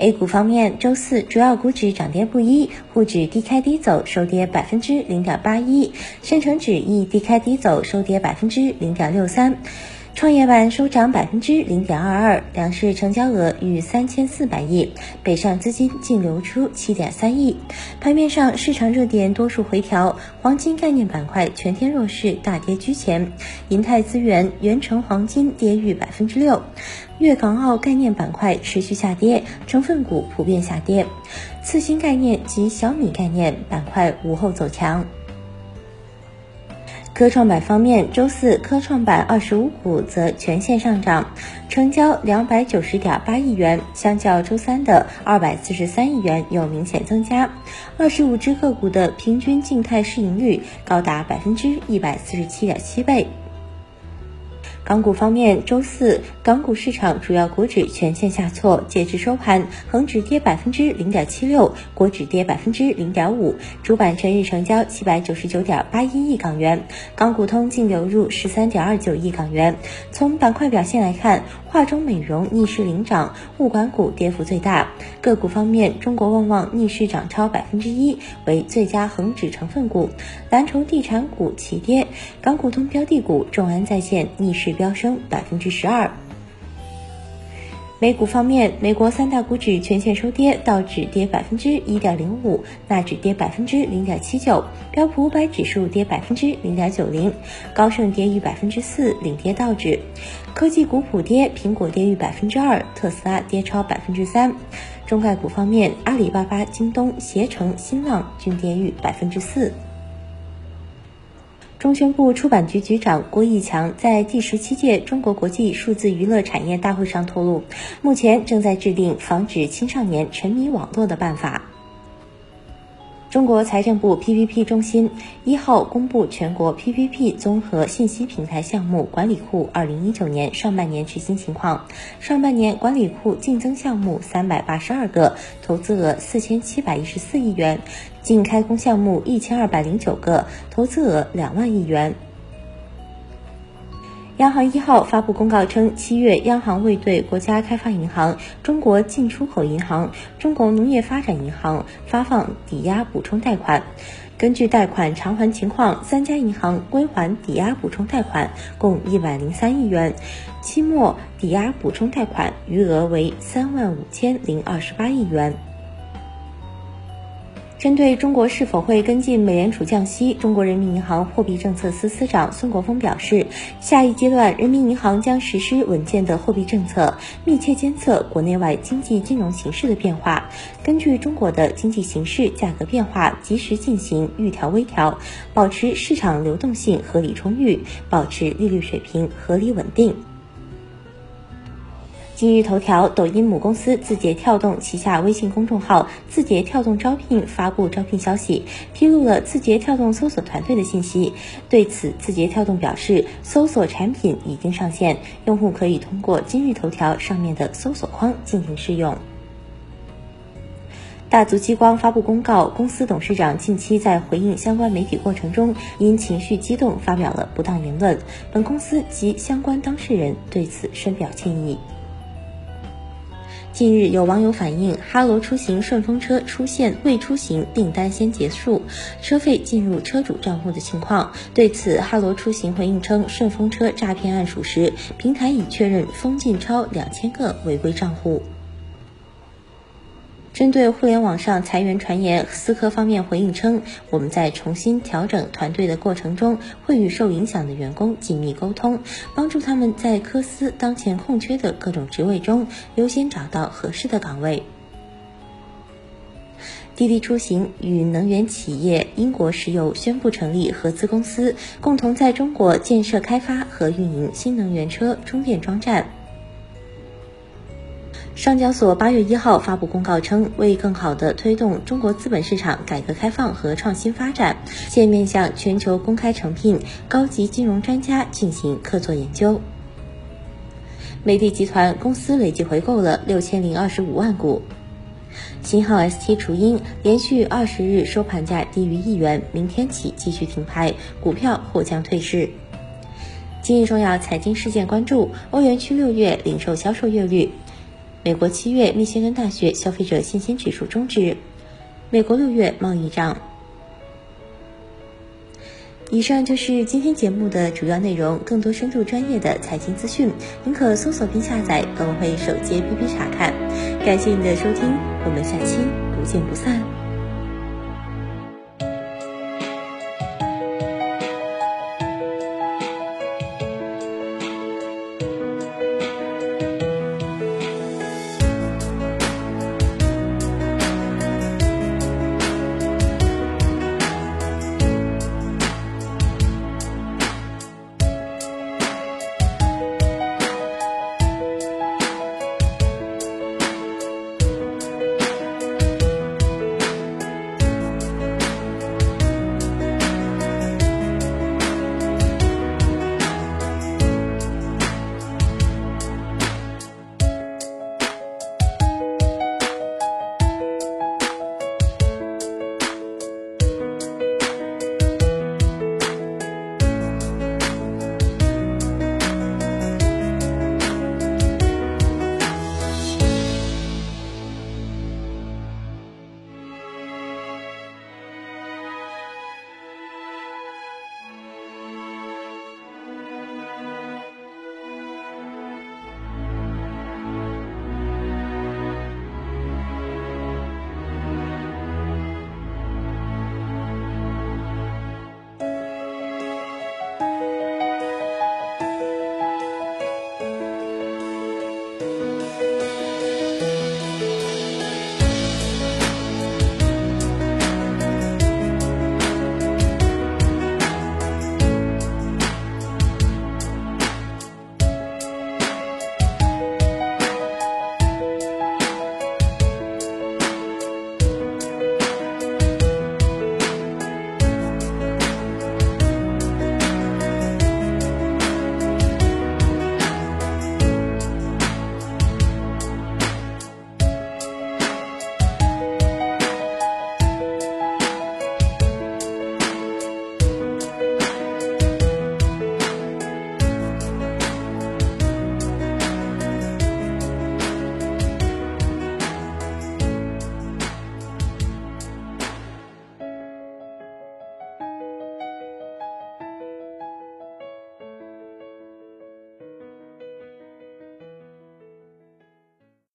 A 股方面，周四主要股指涨跌不一，沪指低开低走，收跌百分之零点八一；深成指亦低开低走，收跌百分之零点六三。创业板收涨百分之零点二二，两市成交额逾三千四百亿，北上资金净流出七点三亿。盘面上，市场热点多数回调，黄金概念板块全天弱势，大跌居前。银泰资源、元成黄金跌逾百分之六。粤港澳概念板块持续下跌，成分股普遍下跌。次新概念及小米概念板块午后走强。科创板方面，周四科创板二十五股则全线上涨，成交两百九十点八亿元，相较周三的二百四十三亿元有明显增加。二十五只个股的平均静态市盈率高达百分之一百四十七点七倍。港股方面，周四港股市场主要股指全线下挫，截至收盘，恒指跌百分之零点七六，国指跌百分之零点五，主板全日成交七百九十九点八一亿港元，港股通净流入十三点二九亿港元。从板块表现来看，化妆美容逆势领涨，物管股跌幅最大。个股方面，中国旺旺逆势涨超百分之一，为最佳恒指成分股。蓝筹地产股齐跌，港股通标的股众安在线逆势。飙升百分之十二。美股方面，美国三大股指全线收跌，道指跌百分之一点零五，纳指跌百分之零点七九，标普五百指数跌百分之零点九零，高盛跌逾百分之四，领跌道指。科技股普跌，苹果跌逾百分之二，特斯拉跌超百分之三。中概股方面，阿里巴巴、京东、携程、新浪均跌逾百分之四。中宣部出版局局长郭义强在第十七届中国国际数字娱乐产业大会上透露，目前正在制定防止青少年沉迷网络的办法。中国财政部 PPP 中心一号公布全国 PPP 综合信息平台项目管理库二零一九年上半年执行情况。上半年管理库净增项目三百八十二个，投资额四千七百一十四亿元，净开工项目一千二百零九个，投资额两万亿元。央行一号发布公告称，七月央行未对国家开发银行、中国进出口银行、中国农业发展银行发放抵押补充贷款。根据贷款偿还情况，三家银行归还抵押补充贷款共一百零三亿元，期末抵押补充贷款余额为三万五千零二十八亿元。针对中国是否会跟进美联储降息，中国人民银行货币政策司司长孙国峰表示，下一阶段人民银行将实施稳健的货币政策，密切监测国内外经济金融形势的变化，根据中国的经济形势、价格变化，及时进行预调微调，保持市场流动性合理充裕，保持利率水平合理稳定。今日头条、抖音母公司字节跳动旗下微信公众号“字节跳动招聘”发布招聘消息，披露了字节跳动搜索团队的信息。对此，字节跳动表示，搜索产品已经上线，用户可以通过今日头条上面的搜索框进行试用。大族激光发布公告，公司董事长近期在回应相关媒体过程中，因情绪激动发表了不当言论，本公司及相关当事人对此深表歉意。近日，有网友反映哈罗出行顺风车出现未出行订单先结束，车费进入车主账户的情况。对此，哈罗出行回应称，顺风车诈骗案属实，平台已确认封禁超两千个违规账户。针对互联网上裁员传言，思科方面回应称，我们在重新调整团队的过程中，会与受影响的员工紧密沟通，帮助他们在科思当前空缺的各种职位中优先找到合适的岗位。滴滴出行与能源企业英国石油宣布成立合资公司，共同在中国建设、开发和运营新能源车充电桩站。上交所八月一号发布公告称，为更好地推动中国资本市场改革开放和创新发展，现面向全球公开诚聘高级金融专家进行客座研究。美的集团公司累计回购了六千零二十五万股。新号 ST 雏鹰连续二十日收盘价低于一元，明天起继续停牌，股票或将退市。今日重要财经事件关注：欧元区六月零售销售月率。美国七月密歇根大学消费者信心指数终止。美国六月贸易账。以上就是今天节目的主要内容。更多深度专业的财经资讯，您可搜索并下载“高会手机 APP 查看。感谢您的收听，我们下期不见不散。